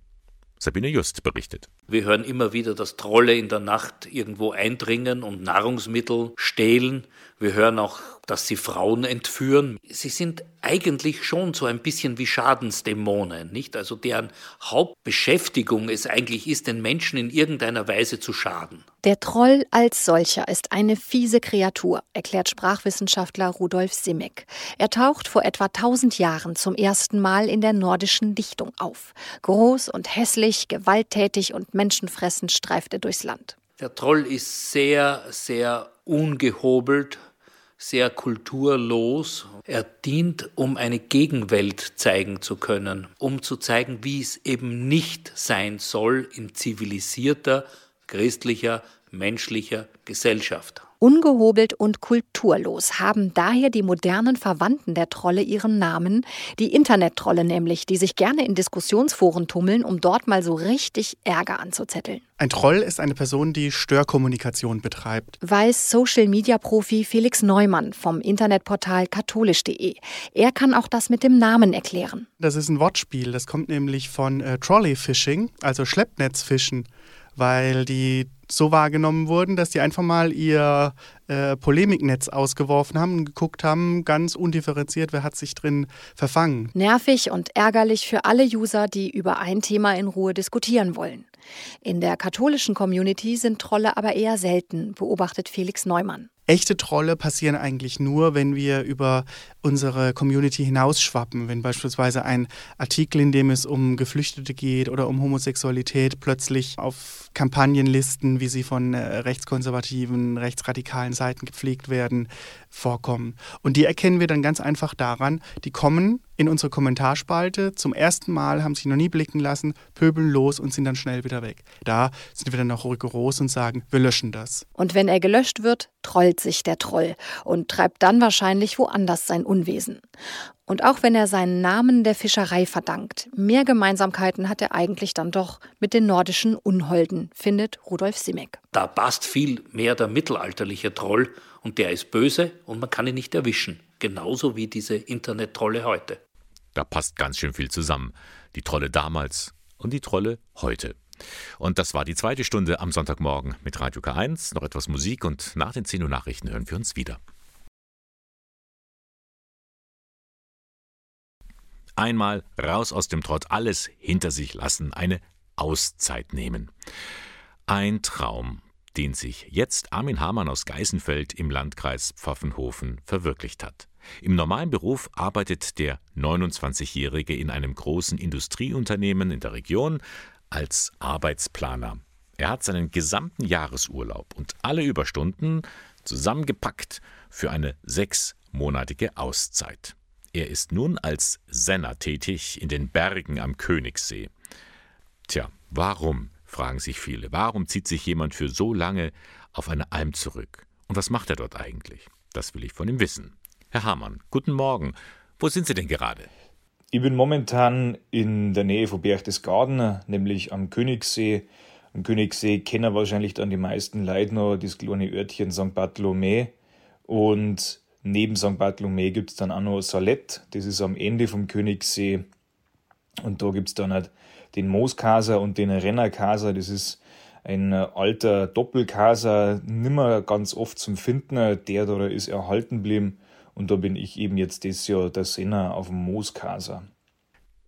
Sabine Just berichtet. Wir hören immer wieder, dass Trolle in der Nacht irgendwo eindringen und Nahrungsmittel stehlen. Wir hören auch, dass sie Frauen entführen. Sie sind eigentlich schon so ein bisschen wie Schadensdämonen, nicht? Also deren Hauptbeschäftigung es eigentlich ist, den Menschen in irgendeiner Weise zu schaden. Der Troll als solcher ist eine fiese Kreatur, erklärt Sprachwissenschaftler Rudolf Simek. Er taucht vor etwa 1000 Jahren zum ersten Mal in der nordischen Dichtung auf. Groß und hässlich, gewalttätig und menschenfressend streift er durchs Land. Der Troll ist sehr, sehr ungehobelt, sehr kulturlos. Er dient, um eine Gegenwelt zeigen zu können, um zu zeigen, wie es eben nicht sein soll in zivilisierter, christlicher, menschlicher Gesellschaft. Ungehobelt und kulturlos haben daher die modernen Verwandten der Trolle ihren Namen, die Internet-Trolle nämlich, die sich gerne in Diskussionsforen tummeln, um dort mal so richtig Ärger anzuzetteln. Ein Troll ist eine Person, die Störkommunikation betreibt. Weiß Social-Media-Profi Felix Neumann vom Internetportal katholisch.de. Er kann auch das mit dem Namen erklären. Das ist ein Wortspiel. Das kommt nämlich von äh, Trolley-Fishing, also Schleppnetzfischen weil die so wahrgenommen wurden, dass die einfach mal ihr äh, Polemiknetz ausgeworfen haben und geguckt haben, ganz undifferenziert, wer hat sich drin verfangen. Nervig und ärgerlich für alle User, die über ein Thema in Ruhe diskutieren wollen. In der katholischen Community sind Trolle aber eher selten, beobachtet Felix Neumann. Echte Trolle passieren eigentlich nur, wenn wir über unsere Community hinausschwappen. Wenn beispielsweise ein Artikel, in dem es um Geflüchtete geht oder um Homosexualität, plötzlich auf Kampagnenlisten, wie sie von äh, rechtskonservativen, rechtsradikalen Seiten gepflegt werden, vorkommen. Und die erkennen wir dann ganz einfach daran, die kommen in unsere Kommentarspalte zum ersten Mal, haben sich noch nie blicken lassen, pöbeln los und sind dann schnell wieder weg. Da sind wir dann auch rigoros und sagen, wir löschen das. Und wenn er gelöscht wird, trollt sich der Troll und treibt dann wahrscheinlich woanders sein Unwesen. Und auch wenn er seinen Namen der Fischerei verdankt, mehr Gemeinsamkeiten hat er eigentlich dann doch mit den nordischen Unholden, findet Rudolf Simek. Da passt viel mehr der mittelalterliche Troll und der ist böse und man kann ihn nicht erwischen. Genauso wie diese Internet-Trolle heute. Da passt ganz schön viel zusammen. Die Trolle damals und die Trolle heute. Und das war die zweite Stunde am Sonntagmorgen mit Radio K1. Noch etwas Musik und nach den 10 Uhr Nachrichten hören wir uns wieder. Einmal raus aus dem Trott, alles hinter sich lassen, eine Auszeit nehmen. Ein Traum, den sich jetzt Armin Hamann aus Geisenfeld im Landkreis Pfaffenhofen verwirklicht hat. Im normalen Beruf arbeitet der 29-Jährige in einem großen Industrieunternehmen in der Region als Arbeitsplaner. Er hat seinen gesamten Jahresurlaub und alle Überstunden zusammengepackt für eine sechsmonatige Auszeit. Er ist nun als Senner tätig in den Bergen am Königssee. Tja, warum, fragen sich viele, warum zieht sich jemand für so lange auf eine Alm zurück? Und was macht er dort eigentlich? Das will ich von ihm wissen. Herr Hamann, guten Morgen. Wo sind Sie denn gerade? Ich bin momentan in der Nähe von Berchtesgaden, nämlich am Königssee. Am Königssee kennen wahrscheinlich dann die meisten Leute noch das kleine Örtchen St. Bartholomä. Und neben St. Bartholomä gibt es dann auch noch Salett, das ist am Ende vom Königssee. Und da gibt es dann halt den Mooskaser und den Rennerkaser, das ist ein alter Doppelkaser, nimmer ganz oft zum Finden, der da ist erhalten geblieben. Und da bin ich eben jetzt das Jahr der Senner auf dem Mooskaser.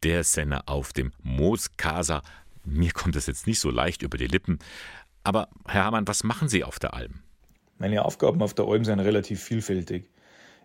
Der Senner auf dem Mooskaser. Mir kommt das jetzt nicht so leicht über die Lippen. Aber Herr Hamann, was machen Sie auf der Alm? Meine Aufgaben auf der Alm sind relativ vielfältig.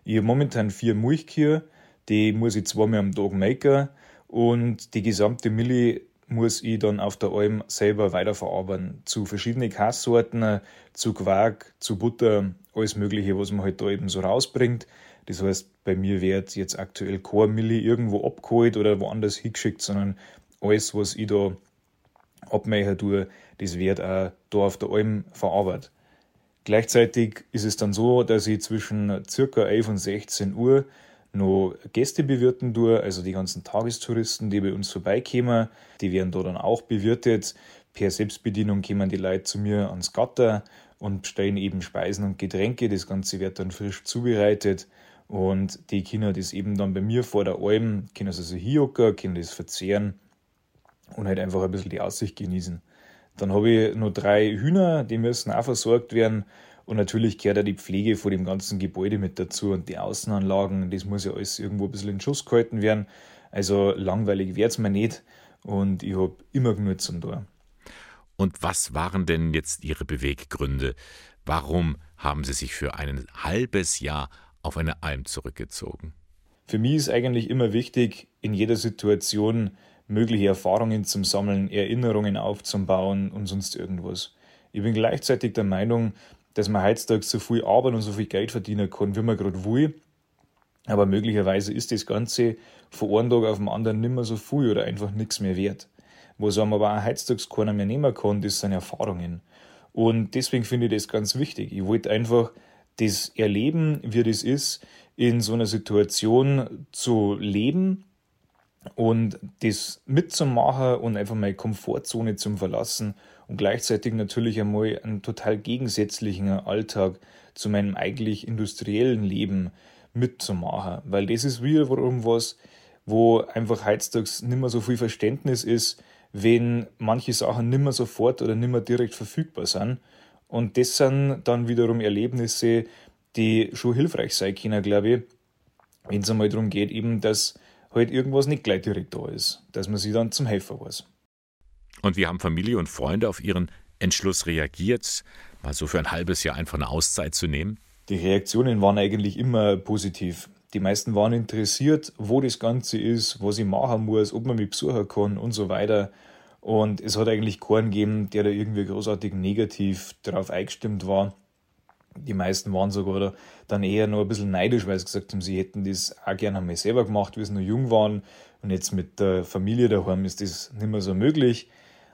Ich habe momentan vier Milchkühe, die muss ich zweimal am Tag melken und die gesamte Milli muss ich dann auf der Alm selber weiterverarbeiten. Zu verschiedenen Kasssorten, zu Quark, zu Butter, alles Mögliche, was man halt da eben so rausbringt. Das heißt, bei mir wird jetzt aktuell kein Milli irgendwo abgeholt oder woanders hingeschickt, sondern alles, was ich da abmachen tue, das wird auch da auf der Alm verarbeitet. Gleichzeitig ist es dann so, dass ich zwischen circa 11 und 16 Uhr noch Gäste bewirten tue, also die ganzen Tagestouristen, die bei uns vorbeikommen, die werden da dann auch bewirtet. Per Selbstbedienung kommen die Leute zu mir ans Gatter und bestellen eben Speisen und Getränke. Das Ganze wird dann frisch zubereitet Und die Kinder das eben dann bei mir vor der Alm, können sie sich hinhocken, können das verzehren und halt einfach ein bisschen die Aussicht genießen. Dann habe ich noch drei Hühner, die müssen auch versorgt werden. Und natürlich gehört auch die Pflege vor dem ganzen Gebäude mit dazu und die Außenanlagen. Das muss ja alles irgendwo ein bisschen in Schuss gehalten werden. Also langweilig wird es mir nicht und ich habe immer genug zum Tor. Und was waren denn jetzt Ihre Beweggründe? Warum haben Sie sich für ein halbes Jahr auf eine Alm zurückgezogen? Für mich ist eigentlich immer wichtig, in jeder Situation mögliche Erfahrungen zu Sammeln, Erinnerungen aufzubauen und sonst irgendwas. Ich bin gleichzeitig der Meinung, dass man heutzutage so viel Arbeit und so viel Geld verdienen kann, wie man gerade will. Aber möglicherweise ist das Ganze von einem Tag auf den anderen nicht mehr so viel oder einfach nichts mehr wert. Was einem aber auch heutzutage keiner mehr nehmen kann, das sind Erfahrungen. Und deswegen finde ich das ganz wichtig. Ich wollte einfach das erleben, wie das ist, in so einer Situation zu leben und das mitzumachen und einfach meine Komfortzone zu verlassen und gleichzeitig natürlich einmal einen total gegensätzlichen Alltag zu meinem eigentlich industriellen Leben mitzumachen. Weil das ist wiederum was, wo einfach heutzutage nicht mehr so viel Verständnis ist, wenn manche Sachen nicht mehr sofort oder nicht mehr direkt verfügbar sind. Und das sind dann wiederum Erlebnisse, die schon hilfreich sein können, glaube ich, wenn es einmal darum geht, eben, dass halt irgendwas nicht gleich direkt da ist, dass man sich dann zum Helfer weiß. Und wie haben Familie und Freunde auf Ihren Entschluss reagiert, mal so für ein halbes Jahr einfach eine Auszeit zu nehmen? Die Reaktionen waren eigentlich immer positiv. Die meisten waren interessiert, wo das Ganze ist, was ich machen muss, ob man mich besuchen kann und so weiter. Und es hat eigentlich keinen gegeben, der da irgendwie großartig negativ darauf eingestimmt war. Die meisten waren sogar dann eher noch ein bisschen neidisch, weil sie gesagt haben, sie hätten das auch gerne einmal selber gemacht, wie sie noch jung waren. Und jetzt mit der Familie daheim ist das nicht mehr so möglich.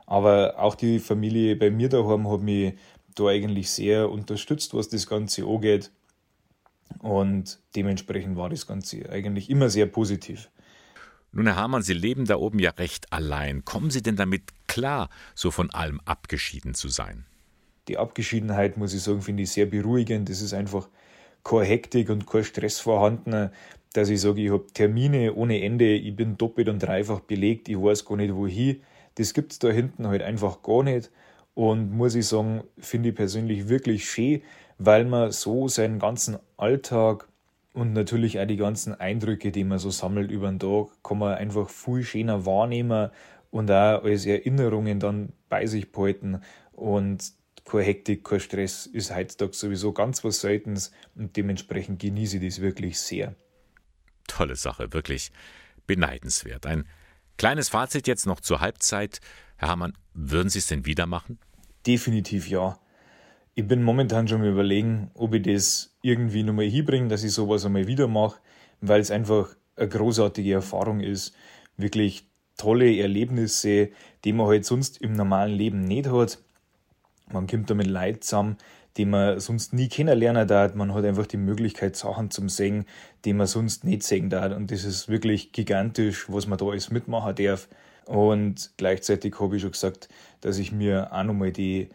Aber auch die Familie bei mir daheim hat mich da eigentlich sehr unterstützt, was das Ganze angeht. Und dementsprechend war das Ganze eigentlich immer sehr positiv. Nun, Herr Hamann, Sie leben da oben ja recht allein. Kommen Sie denn damit klar, so von allem abgeschieden zu sein? Die Abgeschiedenheit, muss ich sagen, finde ich sehr beruhigend. Es ist einfach keine Hektik und kein Stress vorhanden, dass ich sage, ich habe Termine ohne Ende, ich bin doppelt und dreifach belegt, ich weiß gar nicht wohin. Das gibt es da hinten halt einfach gar nicht. Und muss ich sagen, finde ich persönlich wirklich schön, weil man so seinen ganzen Alltag und natürlich auch die ganzen Eindrücke, die man so sammelt über den Tag, kann man einfach viel schöner wahrnehmen und auch als Erinnerungen dann bei sich behalten. Und keine Hektik, kein Stress ist heutzutage sowieso ganz was Seltenes und dementsprechend genieße ich das wirklich sehr. Tolle Sache, wirklich beneidenswert. Ein Kleines Fazit jetzt noch zur Halbzeit. Herr Hamann, würden Sie es denn wieder machen? Definitiv ja. Ich bin momentan schon mal überlegen, ob ich das irgendwie nochmal hinbringe, dass ich sowas einmal wieder mache, weil es einfach eine großartige Erfahrung ist. Wirklich tolle Erlebnisse, die man halt sonst im normalen Leben nicht hat. Man kommt da mit Leid zusammen, die man sonst nie kennenlernen darf. Man hat einfach die Möglichkeit, Sachen zum Sehen, die man sonst nicht sehen darf. Und das ist wirklich gigantisch, was man da alles mitmachen darf. Und gleichzeitig habe ich schon gesagt, dass ich mir auch nochmal die,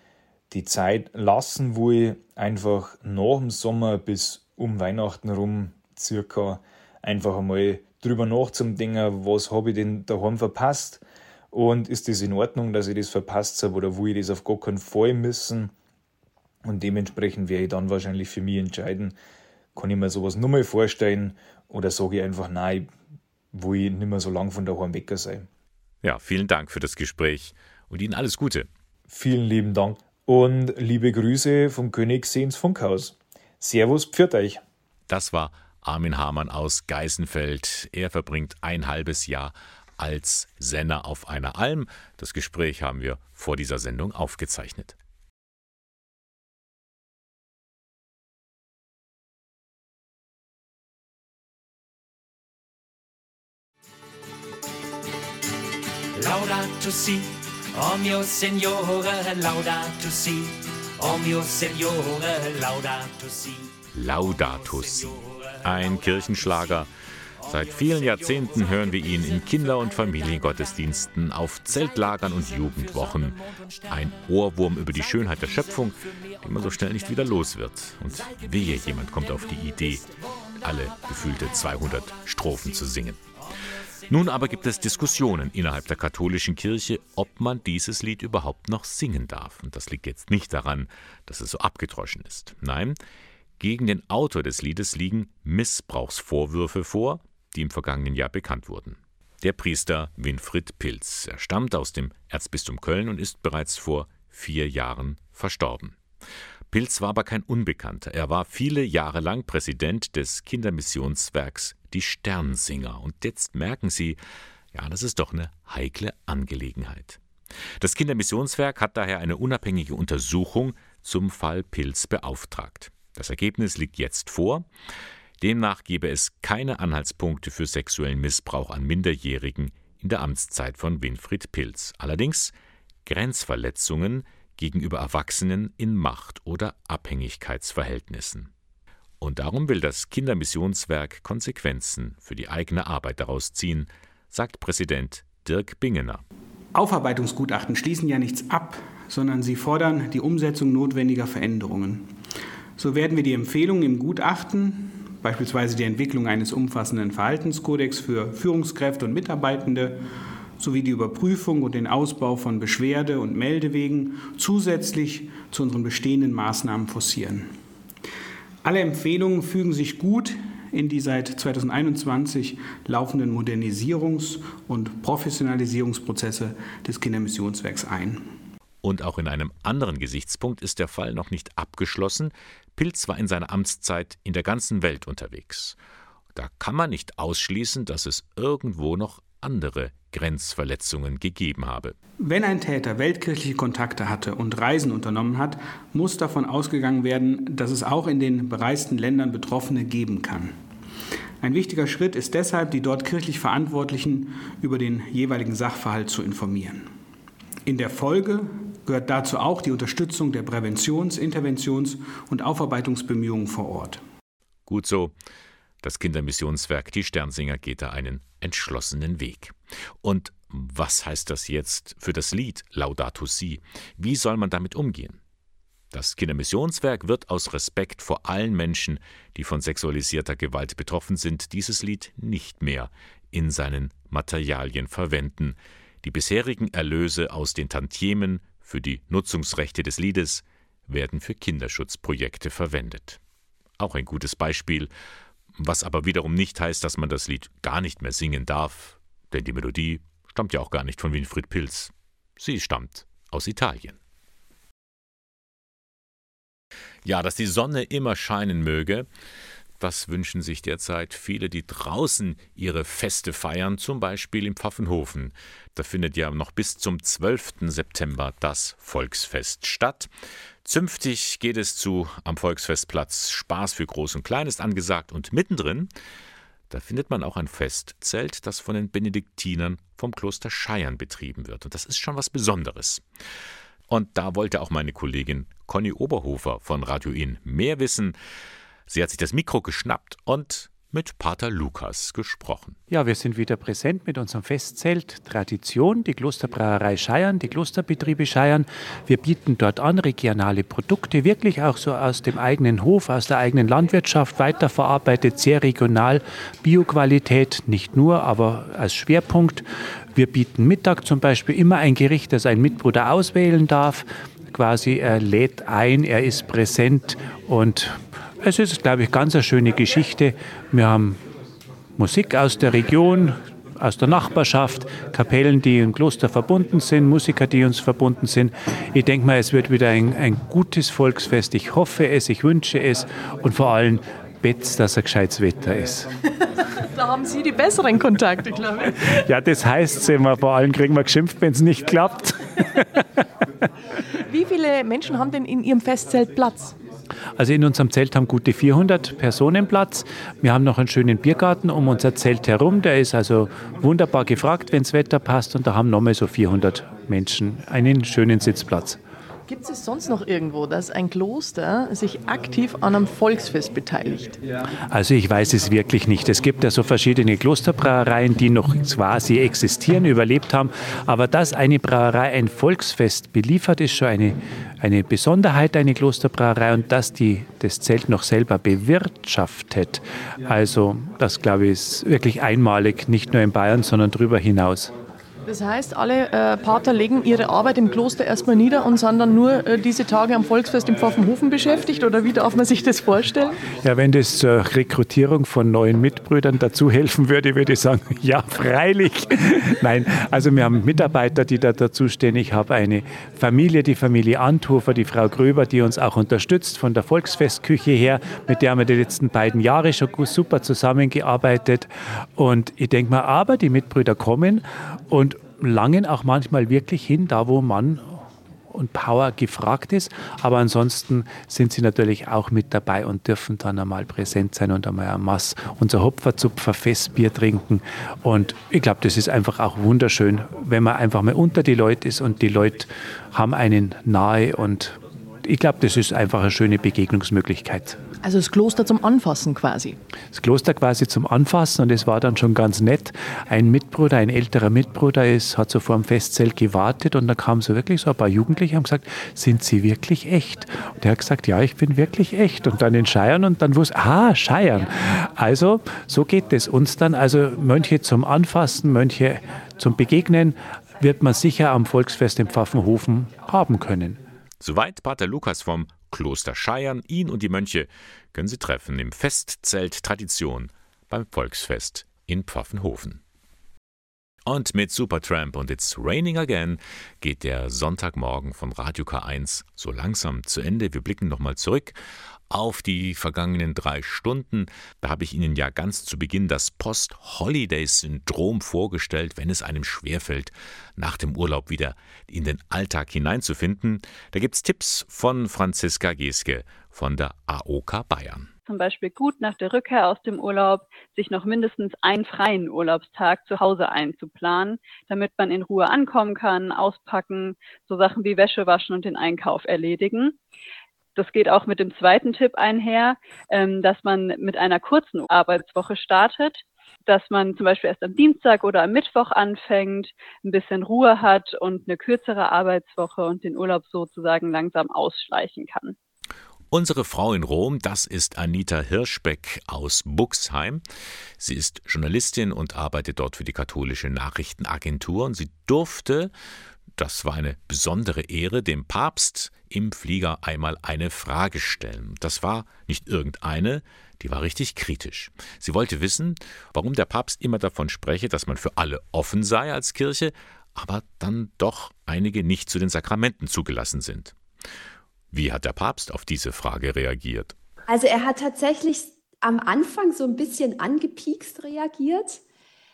die Zeit lassen will, einfach nach dem Sommer bis um Weihnachten rum circa einfach einmal drüber nachzudenken, was habe ich denn daheim verpasst und ist das in Ordnung, dass ich das verpasst habe oder will ich das auf gar keinen Fall missen und dementsprechend werde ich dann wahrscheinlich für mich entscheiden, kann ich mir sowas nur mal vorstellen oder sage ich einfach, nein, wo ich nicht mehr so lange von daheim weg sein. Ja, vielen Dank für das Gespräch und Ihnen alles Gute. Vielen lieben Dank und liebe Grüße vom Königssehens Funkhaus. Servus, pfiat euch. Das war Armin Hamann aus Geisenfeld. Er verbringt ein halbes Jahr als Senner auf einer Alm. Das Gespräch haben wir vor dieser Sendung aufgezeichnet. Laudato si, o mio Signore, laudato si, o mio Signore, laudato si. Laudato si. Ein Kirchenschlager. Seit vielen Jahrzehnten hören wir ihn in Kinder- und Familiengottesdiensten, auf Zeltlagern und Jugendwochen. Ein Ohrwurm über die Schönheit der Schöpfung, den man so schnell nicht wieder los wird. Und wehe, jemand kommt auf die Idee, alle gefühlte 200 Strophen zu singen. Nun aber gibt es Diskussionen innerhalb der katholischen Kirche, ob man dieses Lied überhaupt noch singen darf. Und das liegt jetzt nicht daran, dass es so abgedroschen ist. Nein, gegen den Autor des Liedes liegen Missbrauchsvorwürfe vor, die im vergangenen Jahr bekannt wurden. Der Priester Winfried Pilz. Er stammt aus dem Erzbistum Köln und ist bereits vor vier Jahren verstorben. Pilz war aber kein Unbekannter. Er war viele Jahre lang Präsident des Kindermissionswerks Die Sternsinger. Und jetzt merken Sie, ja, das ist doch eine heikle Angelegenheit. Das Kindermissionswerk hat daher eine unabhängige Untersuchung zum Fall Pilz beauftragt. Das Ergebnis liegt jetzt vor. Demnach gebe es keine Anhaltspunkte für sexuellen Missbrauch an Minderjährigen in der Amtszeit von Winfried Pilz. Allerdings Grenzverletzungen gegenüber Erwachsenen in Macht- oder Abhängigkeitsverhältnissen. Und darum will das Kindermissionswerk Konsequenzen für die eigene Arbeit daraus ziehen, sagt Präsident Dirk Bingener. Aufarbeitungsgutachten schließen ja nichts ab, sondern sie fordern die Umsetzung notwendiger Veränderungen. So werden wir die Empfehlungen im Gutachten, beispielsweise die Entwicklung eines umfassenden Verhaltenskodex für Führungskräfte und Mitarbeitende sowie die Überprüfung und den Ausbau von Beschwerde- und Meldewegen zusätzlich zu unseren bestehenden Maßnahmen forcieren. Alle Empfehlungen fügen sich gut in die seit 2021 laufenden Modernisierungs- und Professionalisierungsprozesse des Kindermissionswerks ein. Und auch in einem anderen Gesichtspunkt ist der Fall noch nicht abgeschlossen. Pilz war in seiner Amtszeit in der ganzen Welt unterwegs. Da kann man nicht ausschließen, dass es irgendwo noch andere Grenzverletzungen gegeben habe. Wenn ein Täter weltkirchliche Kontakte hatte und Reisen unternommen hat, muss davon ausgegangen werden, dass es auch in den bereisten Ländern Betroffene geben kann. Ein wichtiger Schritt ist deshalb, die dort kirchlich Verantwortlichen über den jeweiligen Sachverhalt zu informieren. In der Folge gehört dazu auch die Unterstützung der Präventions-, Interventions- und Aufarbeitungsbemühungen vor Ort. Gut so. Das Kindermissionswerk Die Sternsinger geht da einen entschlossenen Weg. Und was heißt das jetzt für das Lied Laudato Si? Wie soll man damit umgehen? Das Kindermissionswerk wird aus Respekt vor allen Menschen, die von sexualisierter Gewalt betroffen sind, dieses Lied nicht mehr in seinen Materialien verwenden. Die bisherigen Erlöse aus den Tantiemen für die Nutzungsrechte des Liedes werden für Kinderschutzprojekte verwendet. Auch ein gutes Beispiel was aber wiederum nicht heißt, dass man das Lied gar nicht mehr singen darf, denn die Melodie stammt ja auch gar nicht von Winfried Pilz. Sie stammt aus Italien. Ja, dass die Sonne immer scheinen möge, das wünschen sich derzeit viele, die draußen ihre Feste feiern, zum Beispiel im Pfaffenhofen. Da findet ja noch bis zum 12. September das Volksfest statt. Zünftig geht es zu am Volksfestplatz. Spaß für Groß und Klein ist angesagt und mittendrin, da findet man auch ein Festzelt, das von den Benediktinern vom Kloster Scheiern betrieben wird. Und das ist schon was Besonderes. Und da wollte auch meine Kollegin Conny Oberhofer von Radio In mehr wissen. Sie hat sich das Mikro geschnappt und mit Pater Lukas gesprochen. Ja, wir sind wieder präsent mit unserem Festzelt Tradition, die Klosterbrauerei Scheiern, die Klosterbetriebe Scheiern. Wir bieten dort an regionale Produkte, wirklich auch so aus dem eigenen Hof, aus der eigenen Landwirtschaft weiterverarbeitet, sehr regional, Bioqualität nicht nur, aber als Schwerpunkt. Wir bieten Mittag zum Beispiel immer ein Gericht, das ein Mitbruder auswählen darf. Quasi er lädt ein, er ist präsent und es ist, glaube ich, ganz eine schöne Geschichte. Wir haben Musik aus der Region, aus der Nachbarschaft, Kapellen, die im Kloster verbunden sind, Musiker, die uns verbunden sind. Ich denke mal, es wird wieder ein, ein gutes Volksfest. Ich hoffe es, ich wünsche es und vor allem Betz, dass ein gescheites Wetter ist. Da haben Sie die besseren Kontakte, glaube ich. Ja, das heißt es immer. Vor allem kriegen wir geschimpft, wenn es nicht klappt. Wie viele Menschen haben denn in Ihrem Festzelt Platz? Also in unserem Zelt haben gute 400 Personen Platz. Wir haben noch einen schönen Biergarten um unser Zelt herum. Der ist also wunderbar gefragt, wenn das Wetter passt. Und da haben nochmal so 400 Menschen einen schönen Sitzplatz. Gibt es sonst noch irgendwo, dass ein Kloster sich aktiv an einem Volksfest beteiligt? Also ich weiß es wirklich nicht. Es gibt ja so verschiedene Klosterbrauereien, die noch quasi existieren, überlebt haben. Aber dass eine Brauerei ein Volksfest beliefert, ist schon eine, eine Besonderheit, eine Klosterbrauerei. Und dass die das Zelt noch selber bewirtschaftet, also das glaube ich ist wirklich einmalig, nicht nur in Bayern, sondern darüber hinaus. Das heißt, alle äh, Pater legen ihre Arbeit im Kloster erstmal nieder und sind dann nur äh, diese Tage am Volksfest im Pfaffenhofen beschäftigt oder wie darf man sich das vorstellen? Ja, wenn das zur Rekrutierung von neuen Mitbrüdern dazu helfen würde, würde ich sagen, ja, freilich. Nein, also wir haben Mitarbeiter, die da dazu stehen. Ich habe eine Familie, die Familie Anthofer, die Frau Gröber, die uns auch unterstützt von der Volksfestküche her, mit der haben wir die letzten beiden Jahre schon super zusammengearbeitet. Und ich denke mal, aber die Mitbrüder kommen und langen auch manchmal wirklich hin, da wo Mann und Power gefragt ist. Aber ansonsten sind sie natürlich auch mit dabei und dürfen dann einmal präsent sein und einmal ein Mass unser Hopferzupfer Festbier trinken. Und ich glaube, das ist einfach auch wunderschön, wenn man einfach mal unter die Leute ist und die Leute haben einen nahe und ich glaube, das ist einfach eine schöne Begegnungsmöglichkeit. Also das Kloster zum Anfassen quasi. Das Kloster quasi zum Anfassen und es war dann schon ganz nett. Ein Mitbruder, ein älterer Mitbruder ist, hat so vor dem Festzelt gewartet und da kamen so wirklich so ein paar Jugendliche und haben gesagt, sind Sie wirklich echt? Und er hat gesagt, ja, ich bin wirklich echt. Und dann in Scheiern und dann wusste, ah, Scheiern. Also so geht es uns dann. Also Mönche zum Anfassen, Mönche zum Begegnen wird man sicher am Volksfest im Pfaffenhofen haben können. Soweit Pater Lukas vom Kloster Scheiern. Ihn und die Mönche können Sie treffen im Festzelt Tradition beim Volksfest in Pfaffenhofen. Und mit Supertramp und It's Raining Again geht der Sonntagmorgen von Radio K1 so langsam zu Ende. Wir blicken nochmal zurück auf die vergangenen drei Stunden. Da habe ich Ihnen ja ganz zu Beginn das Post-Holiday-Syndrom vorgestellt, wenn es einem schwerfällt, nach dem Urlaub wieder in den Alltag hineinzufinden. Da gibt es Tipps von Franziska Geske von der AOK Bayern zum Beispiel gut nach der Rückkehr aus dem Urlaub, sich noch mindestens einen freien Urlaubstag zu Hause einzuplanen, damit man in Ruhe ankommen kann, auspacken, so Sachen wie Wäsche waschen und den Einkauf erledigen das geht auch mit dem zweiten Tipp einher, ähm, dass man mit einer kurzen Arbeitswoche startet, dass man zum Beispiel erst am Dienstag oder am Mittwoch anfängt, ein bisschen Ruhe hat und eine kürzere Arbeitswoche und den Urlaub sozusagen langsam ausschleichen kann. Unsere Frau in Rom, das ist Anita Hirschbeck aus Buxheim. Sie ist Journalistin und arbeitet dort für die katholische Nachrichtenagentur und sie durfte das war eine besondere Ehre, dem Papst im Flieger einmal eine Frage stellen. Das war nicht irgendeine, die war richtig kritisch. Sie wollte wissen, warum der Papst immer davon spreche, dass man für alle offen sei als Kirche, aber dann doch einige nicht zu den Sakramenten zugelassen sind. Wie hat der Papst auf diese Frage reagiert? Also er hat tatsächlich am Anfang so ein bisschen angepiekst reagiert.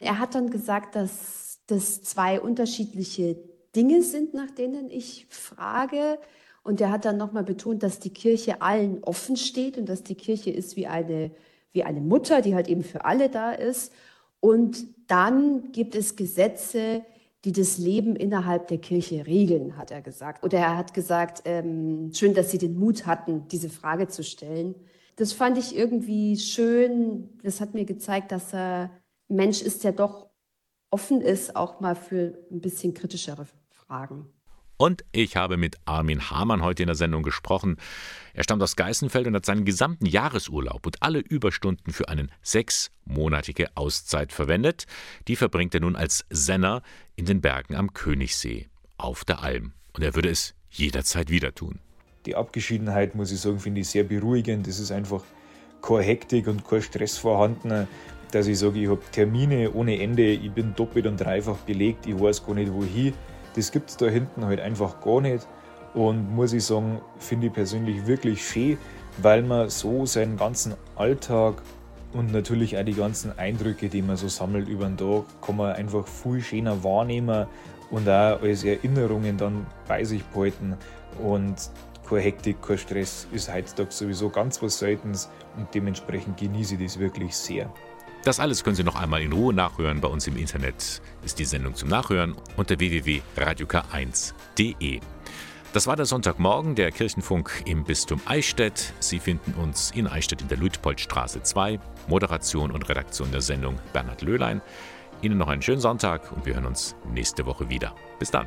Er hat dann gesagt, dass das zwei unterschiedliche Dinge sind, nach denen ich frage. Und er hat dann nochmal betont, dass die Kirche allen offen steht und dass die Kirche ist wie eine, wie eine Mutter, die halt eben für alle da ist. Und dann gibt es Gesetze, die das Leben innerhalb der Kirche regeln, hat er gesagt. Oder er hat gesagt, ähm, schön, dass Sie den Mut hatten, diese Frage zu stellen. Das fand ich irgendwie schön. Das hat mir gezeigt, dass er Mensch ist, der doch offen ist, auch mal für ein bisschen kritischere Fragen. Und ich habe mit Armin Hamann heute in der Sendung gesprochen. Er stammt aus Geißenfeld und hat seinen gesamten Jahresurlaub und alle Überstunden für eine sechsmonatige Auszeit verwendet. Die verbringt er nun als Senner in den Bergen am Königssee auf der Alm. Und er würde es jederzeit wieder tun. Die Abgeschiedenheit, muss ich sagen, finde ich sehr beruhigend. Es ist einfach keine Hektik und kein Stress vorhanden dass ich sage, ich habe Termine ohne Ende, ich bin doppelt und dreifach belegt, ich weiß gar nicht wohin. Das gibt es da hinten halt einfach gar nicht. Und muss ich sagen, finde ich persönlich wirklich schön, weil man so seinen ganzen Alltag und natürlich auch die ganzen Eindrücke, die man so sammelt über den Tag, kann man einfach viel schöner wahrnehmen und auch als Erinnerungen dann bei sich behalten. Und keine Hektik, kein Stress ist heutzutage sowieso ganz was Seltenes und dementsprechend genieße ich das wirklich sehr. Das alles können Sie noch einmal in Ruhe nachhören. Bei uns im Internet ist die Sendung zum Nachhören unter www.radiok1.de. Das war der Sonntagmorgen, der Kirchenfunk im Bistum Eichstätt. Sie finden uns in Eichstätt in der Luitpoldstraße 2. Moderation und Redaktion der Sendung Bernhard Löhlein. Ihnen noch einen schönen Sonntag und wir hören uns nächste Woche wieder. Bis dann.